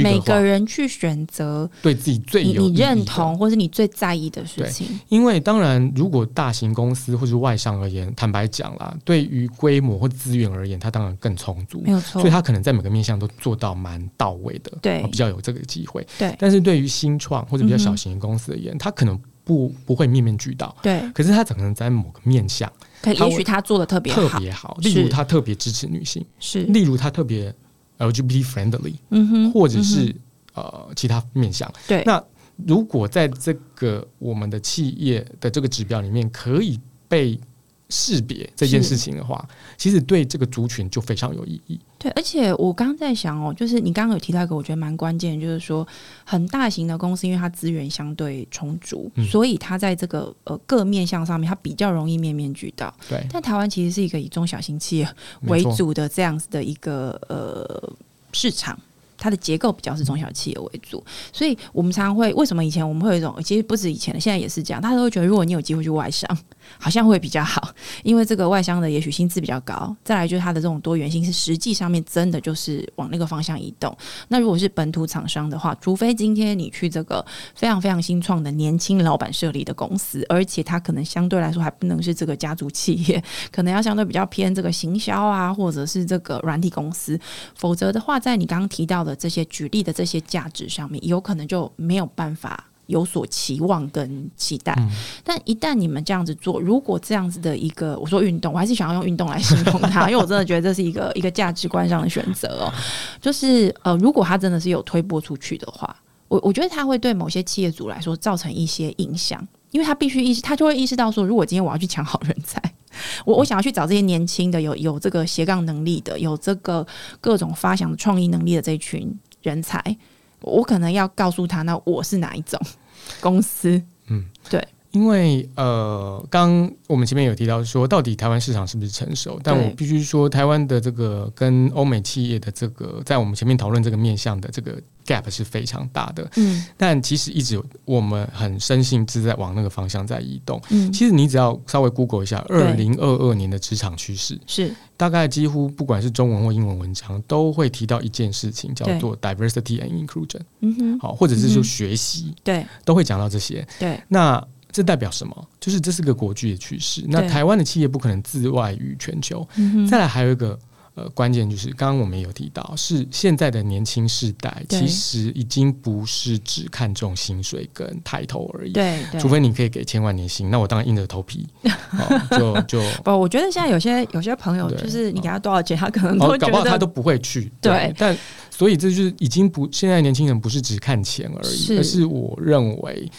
每个人去选择对自己最有你认同或是你最在意的事情。因为当然，如果大型公司或是外商而言，坦白讲啦，对于规模或资源而言，它当然更充足，没有错。所以它可能在每个面向都做到蛮到位的，对，比较有这个机会。对，但是对于新创或者比较小型的公司而言，它可能不不会面面俱到。对，可是它可能在某个面向，可也许他做的特别特别好，例如他特别支持女性，是，例如他特别 LGBT friendly，嗯哼，或者是。呃，其他面向对。那如果在这个我们的企业的这个指标里面可以被识别这件事情的话，其实对这个族群就非常有意义。对，而且我刚刚在想哦，就是你刚刚有提到一个我觉得蛮关键，就是说很大型的公司，因为它资源相对充足，所以它在这个呃各面向上面，它比较容易面面俱到。对。但台湾其实是一个以中小型企业为主的这样子的一个呃市场。它的结构比较是中小企业为主，所以我们常常会为什么以前我们会有一种，其实不止以前的，现在也是这样，大家都会觉得，如果你有机会去外商。好像会比较好，因为这个外商的也许薪资比较高，再来就是它的这种多元性是实际上面真的就是往那个方向移动。那如果是本土厂商的话，除非今天你去这个非常非常新创的年轻老板设立的公司，而且它可能相对来说还不能是这个家族企业，可能要相对比较偏这个行销啊，或者是这个软体公司，否则的话，在你刚刚提到的这些举例的这些价值上面，有可能就没有办法。有所期望跟期待，但一旦你们这样子做，如果这样子的一个我说运动，我还是想要用运动来形容它，因为我真的觉得这是一个一个价值观上的选择哦。就是呃，如果它真的是有推播出去的话，我我觉得它会对某些企业主来说造成一些影响。因为他必须意识，他就会意识到说，如果今天我要去抢好人才，我我想要去找这些年轻的、有有这个斜杠能力的、有这个各种发想创意能力的这一群人才，我可能要告诉他，那我是哪一种公司？嗯，对。因为呃，刚我们前面有提到说，到底台湾市场是不是成熟？但我必须说，台湾的这个跟欧美企业的这个，在我们前面讨论这个面向的这个 gap 是非常大的。嗯，但其实一直我们很深信是在往那个方向在移动。嗯，其实你只要稍微 Google 一下二零二二年的职场趋势，是大概几乎不管是中文或英文文章，都会提到一件事情，叫做 diversity and inclusion。嗯哼，好，或者是说学习，对，都会讲到这些。对，那。这代表什么？就是这是个国际的趋势。那台湾的企业不可能自外于全球。再来还有一个呃关键，就是刚刚我们有提到，是现在的年轻世代其实已经不是只看重薪水跟抬头而已。对，除非你可以给千万年薪，那我当然硬着头皮。就就不，我觉得现在有些有些朋友，就是你给他多少钱，他可能都搞不好他都不会去。对，但所以这就是已经不，现在年轻人不是只看钱而已，而是我认为。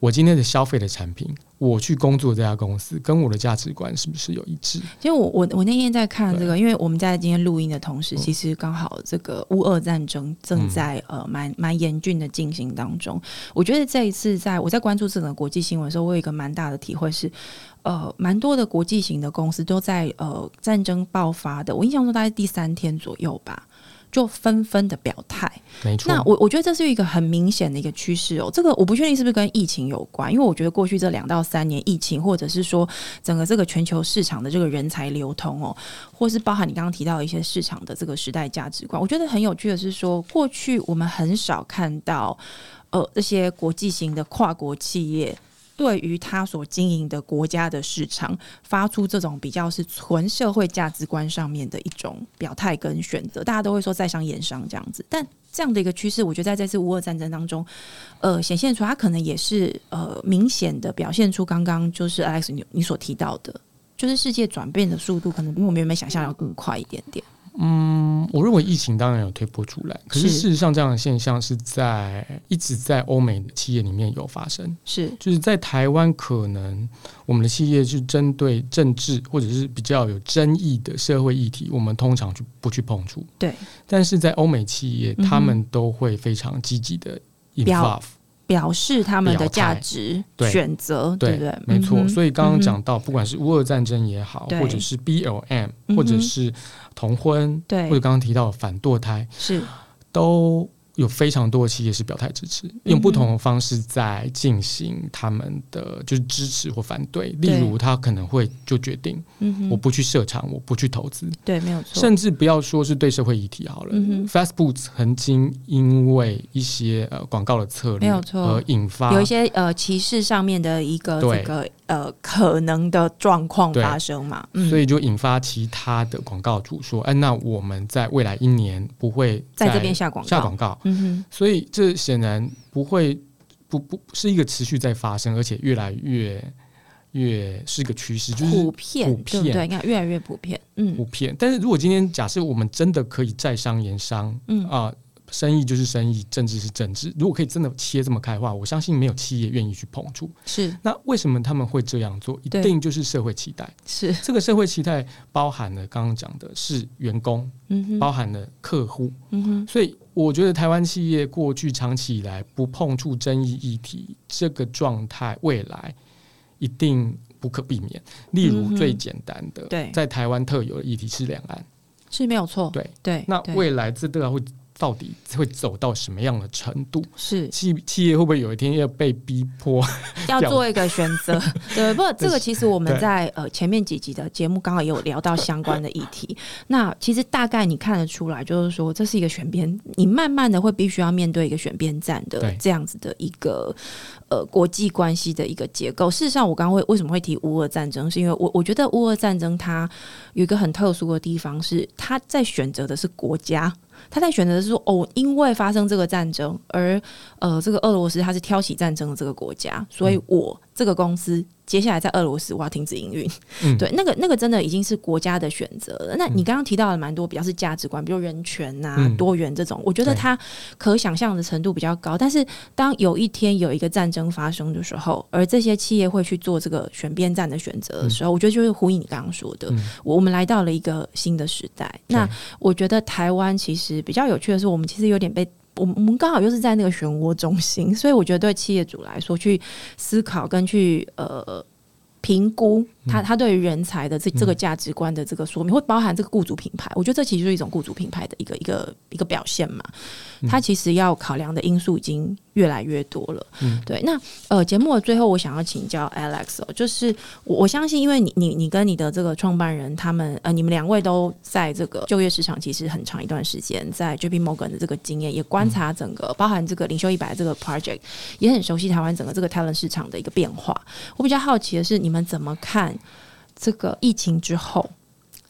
我今天的消费的产品，我去工作这家公司，跟我的价值观是不是有一致？其实我我我那天在看这个，因为我们在今天录音的同时，其实刚好这个乌俄战争正在呃蛮蛮严峻的进行当中。我觉得这一次在我在关注这个国际新闻的时候，我有一个蛮大的体会是，呃，蛮多的国际型的公司都在呃战争爆发的，我印象中大概第三天左右吧。就纷纷的表态，没错。那我我觉得这是一个很明显的一个趋势哦。这个我不确定是不是跟疫情有关，因为我觉得过去这两到三年疫情，或者是说整个这个全球市场的这个人才流通哦，或是包含你刚刚提到的一些市场的这个时代价值观，我觉得很有趣的是说，过去我们很少看到呃这些国际型的跨国企业。对于他所经营的国家的市场，发出这种比较是纯社会价值观上面的一种表态跟选择，大家都会说在商言商这样子。但这样的一个趋势，我觉得在这次乌俄战争当中，呃，显现出它可能也是呃明显的表现出刚刚就是 Alex 你你所提到的，就是世界转变的速度可能比我们原本想象要更快一点点。嗯，我认为疫情当然有推波助澜，可是事实上这样的现象是在一直在欧美的企业里面有发生。是，就是在台湾，可能我们的企业是针对政治或者是比较有争议的社会议题，我们通常就不去碰触。对，但是在欧美企业，他们都会非常积极的 involve。表示他们的价值选择，对不对？没错。所以刚刚讲到，不管是乌俄战争也好，或者是 BLM，或者是同婚，对，或者刚刚提到反堕胎，是都。有非常多的企业是表态支持，用不同的方式在进行他们的就是支持或反对。例如，他可能会就决定，我不去设厂，我不去投资。对，没有错。甚至不要说是对社会议题好了，Facebook 曾经因为一些呃广告的策略，没有错，而引发有一些呃歧视上面的一个这个。呃，可能的状况发生嘛，所以就引发其他的广告主说：“哎，那我们在未来一年不会在这边下广告。”下广告，嗯哼。所以这显然不会不不是一个持续在发生，而且越来越越是一个趋势，就是普遍，对不对？你看，越来越普遍，嗯，普遍。但是如果今天假设我们真的可以在商言商，嗯啊。生意就是生意，政治是政治。如果可以真的切这么开的话，我相信没有企业愿意去碰触。是，那为什么他们会这样做？一定就是社会期待。是，这个社会期待包含了刚刚讲的是员工，嗯包含了客户，嗯哼。所以我觉得台湾企业过去长期以来不碰触争议议题这个状态，未来一定不可避免。例如最简单的，对，在台湾特有的议题是两岸，是没有错。对对，那未来这都要会。到底会走到什么样的程度？是企企业会不会有一天要被逼迫要做一个选择？对，不，这个其实我们在呃前面几集的节目刚好也有聊到相关的议题。那其实大概你看得出来，就是说这是一个选边，你慢慢的会必须要面对一个选边站的这样子的一个呃国际关系的一个结构。事实上，我刚刚会为什么会提乌俄战争，是因为我我觉得乌俄战争它有一个很特殊的地方，是它在选择的是国家。他在选择是说哦，因为发生这个战争，而呃，这个俄罗斯他是挑起战争的这个国家，所以我这个公司接下来在俄罗斯我要停止营运，对，那个那个真的已经是国家的选择了。那你刚刚提到了蛮多比较是价值观，比如人权呐、多元这种，我觉得它可想象的程度比较高。但是当有一天有一个战争发生的时候，而这些企业会去做这个选边站的选择的时候，我觉得就是呼应你刚刚说的，我们来到了一个新的时代。那我觉得台湾其实比较有趣的是，我们其实有点被。我们我们刚好又是在那个漩涡中心，所以我觉得对企业主来说，去思考跟去呃评估他他对于人才的这这个价值观的这个说明，会包含这个雇主品牌。我觉得这其实是一种雇主品牌的一个一个一个表现嘛。他其实要考量的因素已经越来越多了。嗯，对。那呃，节目的最后，我想要请教 Alex 哦，就是我我相信，因为你你你跟你的这个创办人，他们呃，你们两位都在这个就业市场其实很长一段时间，在 JP Morgan 的这个经验，也观察整个包含这个领袖一百这个 project，也很熟悉台湾整个这个 talent 市场的一个变化。我比较好奇的是，你们怎么看这个疫情之后？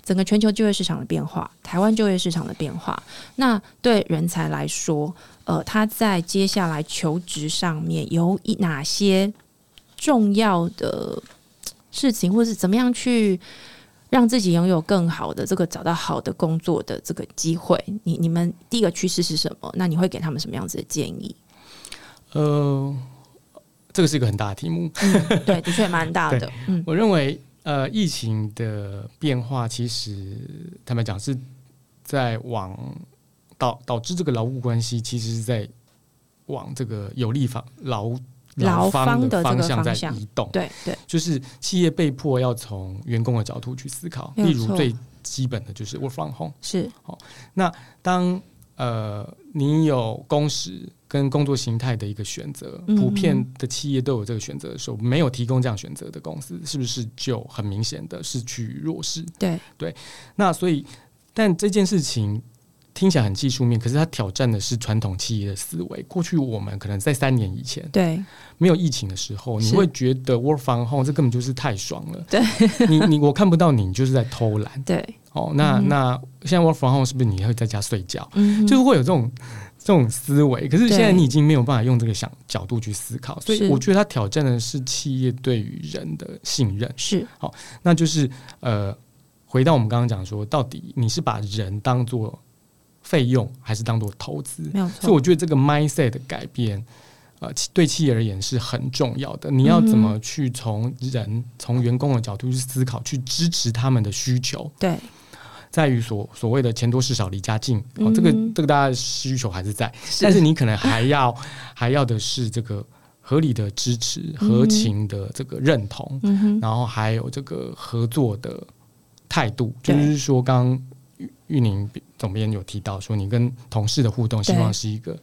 整个全球就业市场的变化，台湾就业市场的变化，那对人才来说，呃，他在接下来求职上面有一哪些重要的事情，或是怎么样去让自己拥有更好的这个找到好的工作的这个机会？你你们第一个趋势是什么？那你会给他们什么样子的建议？呃，这个是一个很大的题目，对，的确蛮大的。嗯，我认为。呃，疫情的变化其实坦白讲是在往导导致这个劳务关系，其实是在往这个有利方劳劳方的方向在移动。对对，就是企业被迫要从员工的角度去思考，例如最基本的就是 work from home。是好，那当呃你有工时。跟工作形态的一个选择，普遍的企业都有这个选择的时候，没有提供这样选择的公司，是不是就很明显的是趋弱势？对对，那所以，但这件事情听起来很技术面，可是它挑战的是传统企业的思维。过去我们可能在三年以前，对没有疫情的时候，你会觉得 work from home 这根本就是太爽了。对，你你我看不到你，就是在偷懒。对，哦，那那现在 work from home 是不是你会在家睡觉？嗯，就是会有这种。这种思维，可是现在你已经没有办法用这个想角度去思考，所以我觉得它挑战的是企业对于人的信任。是好，那就是呃，回到我们刚刚讲说，到底你是把人当做费用，还是当做投资？没有错。所以我觉得这个 mindset 的改变，呃，对企业而言是很重要的。你要怎么去从人、从员工的角度去思考，去支持他们的需求？对。在于所所谓的钱多事少离家近，哦，这个这个大家需求还是在，但是你可能还要 还要的是这个合理的支持、合情的这个认同，然后还有这个合作的态度。就是说，刚刚玉玉宁总编有提到说，你跟同事的互动，希望是一个。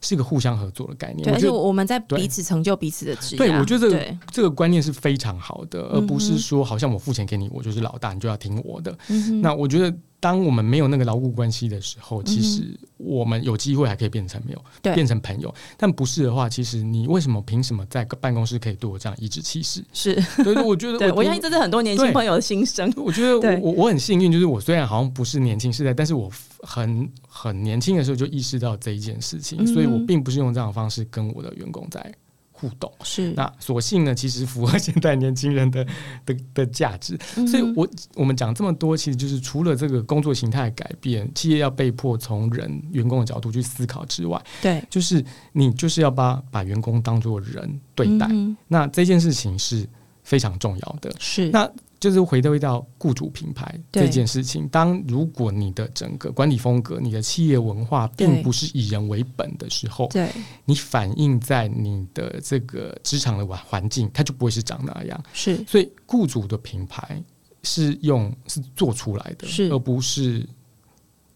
是一个互相合作的概念，而且我们在彼此成就彼此的职业。对，我觉得这个这个观念是非常好的，而不是说好像我付钱给你，我就是老大，你就要听我的。那我觉得。当我们没有那个牢固关系的时候，其实我们有机会还可以变成朋友，变成朋友。但不是的话，其实你为什么凭什么在办公室可以对我这样颐指气使？是，对，我觉得，我相信这是很多年轻朋友的心声。我觉得我我很幸运，就是我虽然好像不是年轻时代，但是我很很年轻的时候就意识到这一件事情，所以我并不是用这样的方式跟我的员工在。互动是那，所幸呢，其实符合现代年轻人的的的价值。所以，我我们讲这么多，其实就是除了这个工作形态改变，企业要被迫从人员工的角度去思考之外，对，就是你就是要把把员工当做人对待。那这件事情是非常重要的。是那。就是回归到雇主品牌这件事情，当如果你的整个管理风格、你的企业文化并不是以人为本的时候，对，你反映在你的这个职场的环环境，它就不会是长那样。是，所以雇主的品牌是用是做出来的，是而不是。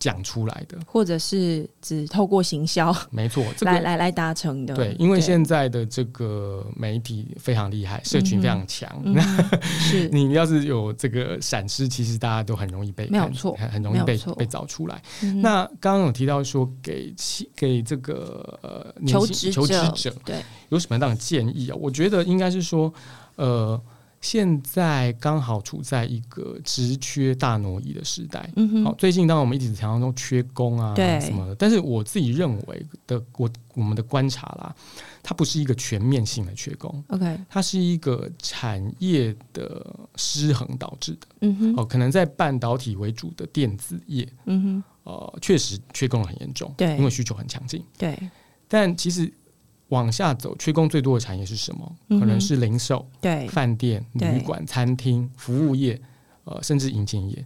讲出来的，或者是只透过行销，没错，来来来达成的。对，因为现在的这个媒体非常厉害，社群非常强。是你要是有这个闪失，其实大家都很容易被没有错，很容易被被找出来。那刚刚有提到说，给给这个呃求职求职者，对，有什么样的建议啊？我觉得应该是说，呃，现在刚好处在一个职缺大挪移的时代。嗯哼，好，最近当然我们一直强调说缺工啊，对。什么的，但是我自己认为的，我我们的观察啦，它不是一个全面性的缺工，OK，它是一个产业的失衡导致的。嗯哼，哦，可能在半导体为主的电子业，嗯哼，呃，确实缺工很严重，对，因为需求很强劲，对，但其实。往下走，缺工最多的产业是什么？可能是零售、对饭店、旅馆、餐厅、服务业，呃，甚至银建业。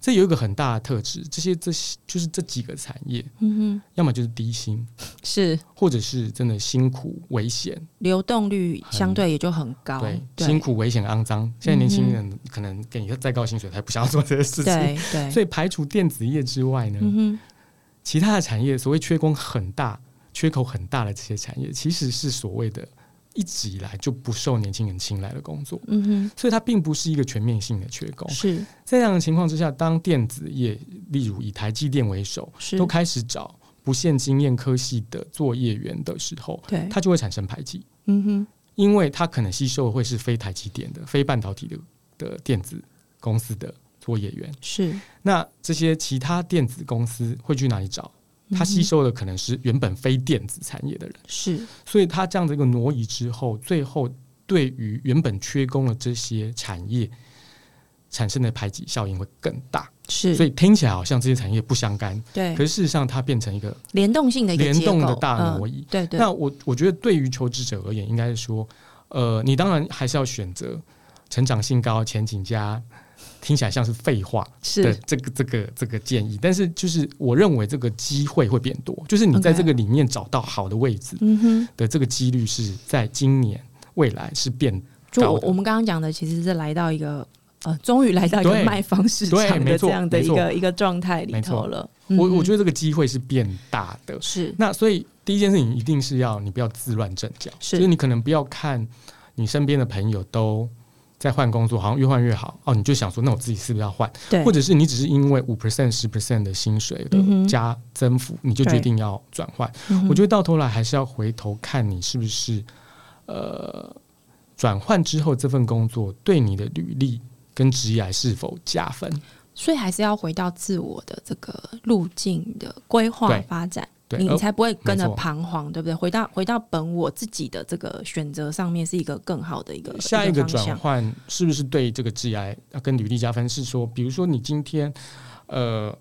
这有一个很大的特质，这些这些就是这几个产业，嗯哼，要么就是低薪，是，或者是真的辛苦、危险，流动率相对也就很高。对，辛苦、危险、肮脏。现在年轻人可能给你再高薪水，他不想要做这些事情。对对。所以排除电子业之外呢，嗯其他的产业所谓缺工很大。缺口很大的这些产业，其实是所谓的一直以来就不受年轻人青睐的工作。嗯哼，所以它并不是一个全面性的缺工。是在这样的情况之下，当电子业，例如以台积电为首，都开始找不限经验科系的作业员的时候，对它就会产生排挤。嗯哼，因为它可能吸收的会是非台积电的、非半导体的的电子公司的作业员。是那这些其他电子公司会去哪里找？他吸收的可能是原本非电子产业的人，是，所以他这样的一个挪移之后，最后对于原本缺工的这些产业产生的排挤效应会更大，是，所以听起来好像这些产业不相干，对，可是事实上它变成一个联动性的联动的大挪移，对对。那我我觉得对于求职者而言，应该是说，呃，你当然还是要选择成长性高、前景佳。听起来像是废话的这个这个这个建议，但是就是我认为这个机会会变多，就是你在这个里面找到好的位置的这个几率是在今年未来是变高。我们刚刚讲的其实是来到一个呃，终于来到一个卖方市场的这样的一个一个状态里头了。我我觉得这个机会是变大的，是。那所以第一件事情一定是要你不要自乱阵脚，就是你可能不要看你身边的朋友都。在换工作，好像越换越好哦，你就想说，那我自己是不是要换？对，或者是你只是因为五 percent、十 percent 的薪水的加增幅，你就决定要转换？我觉得到头来还是要回头看你是不是呃转换之后这份工作对你的履历跟职业是否加分？所以还是要回到自我的这个路径的规划发展。你才不会跟着彷徨，对不对？回到回到本我自己的这个选择上面，是一个更好的一个下一个转换，是不是对这个 G I 要跟履历加分？是说，比如说你今天呃，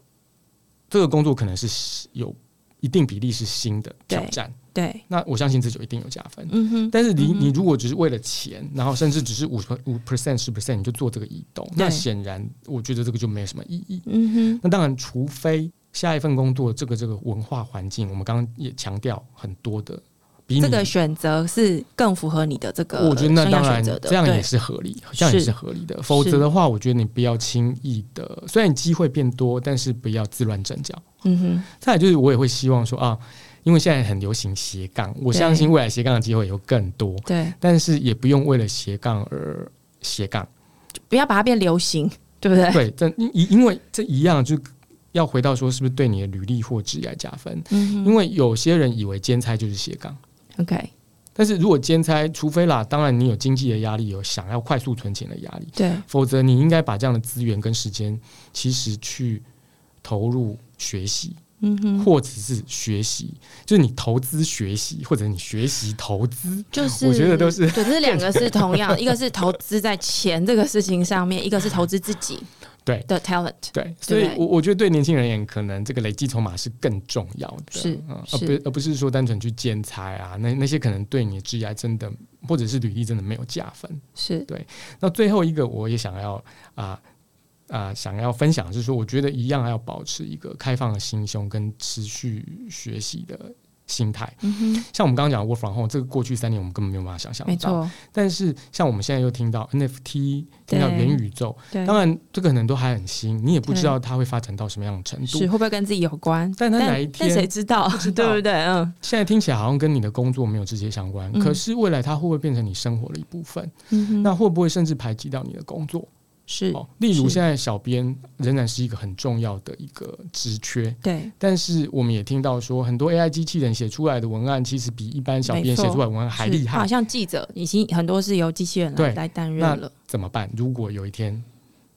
这个工作可能是有一定比例是新的挑战，对，那我相信这就一定有加分。嗯哼，但是你你如果只是为了钱，然后甚至只是五五 percent 十 percent 你就做这个移动，那显然我觉得这个就没有什么意义。嗯哼，那当然，除非。下一份工作，这个这个文化环境，我们刚刚也强调很多的，比这个选择是更符合你的这个。我觉得那当然这样也是合理，这样也是合理的。否则的话，我觉得你不要轻易的，虽然机会变多，但是不要自乱阵脚。嗯哼。再就是，我也会希望说啊，因为现在很流行斜杠，我相信未来斜杠的机会有更多。对。但是也不用为了斜杠而斜杠，不要把它变流行，对不对？对，这因因为这一样就。要回到说，是不是对你的履历或职业加分？嗯，因为有些人以为兼差就是斜杠，OK。但是如果兼差，除非啦，当然你有经济的压力，有想要快速存钱的压力，对，否则你应该把这样的资源跟时间，其实去投入学习，嗯哼，或者是学习，就是你投资学习，或者你学习投资，就是我觉得都是，对，这两个是同样，一个是投资在钱这个事情上面，一个是投资自己。对的 talent，对，所以，我我觉得对年轻人而言，可能这个累积筹码是更重要的，是，而不而不是说单纯去兼差啊，那那些可能对你的职业真的或者是履历真的没有加分，是对。那最后一个，我也想要啊啊想要分享，就是说，我觉得一样要保持一个开放的心胸跟持续学习的。心态，像我们刚刚讲 work from home，这个过去三年我们根本没有办法想象到。但是像我们现在又听到 NFT，听到元宇宙，当然这个可能都还很新，你也不知道它会发展到什么样的程度，是会不会跟自己有关？但它哪一天谁知道？对不对？嗯。现在听起来好像跟你的工作没有直接相关，可是未来它会不会变成你生活的一部分？那会不会甚至排挤到你的工作？是，例如现在小编仍然是一个很重要的一个职缺，对。但是我们也听到说，很多 AI 机器人写出来的文案，其实比一般小编写出来文案还厉害。好像记者已经很多是由机器人来来担任了。怎么办？如果有一天，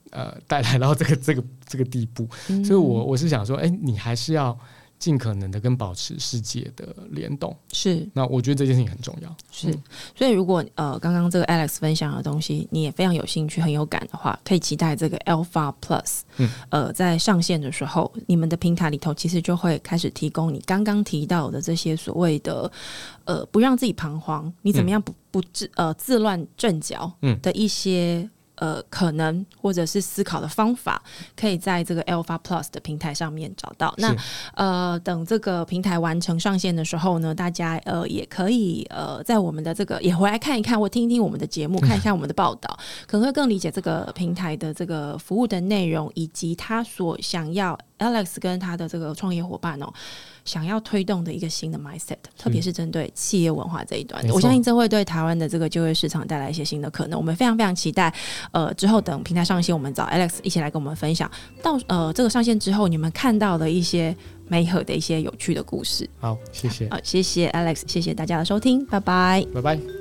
呃，带来到这个这个这个地步，所以我我是想说，哎，你还是要。尽可能的跟保持世界的联动。是，那我觉得这件事情很重要。是，所以如果呃刚刚这个 Alex 分享的东西你也非常有兴趣、很有感的话，可以期待这个 Alpha Plus，嗯，呃，在上线的时候，你们的平台里头其实就会开始提供你刚刚提到的这些所谓的呃不让自己彷徨，你怎么样不不自呃自乱阵脚嗯。的一些。呃，可能或者是思考的方法，可以在这个 Alpha Plus 的平台上面找到。那呃，等这个平台完成上线的时候呢，大家呃也可以呃在我们的这个也回来看一看，或听一听我们的节目，看一看 我们的报道，可能会更理解这个平台的这个服务的内容，以及他所想要 Alex 跟他的这个创业伙伴哦。想要推动的一个新的 mindset，特别是针对企业文化这一端，我相信这会对台湾的这个就业市场带来一些新的可能。我们非常非常期待，呃，之后等平台上线，我们找 Alex 一起来跟我们分享。到呃这个上线之后，你们看到的一些美好的一些有趣的故事。好，谢谢。好，谢谢 Alex，谢谢大家的收听，拜拜，拜拜。